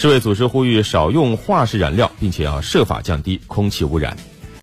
世卫组织呼吁少用化石燃料并且要设法降低空气污染。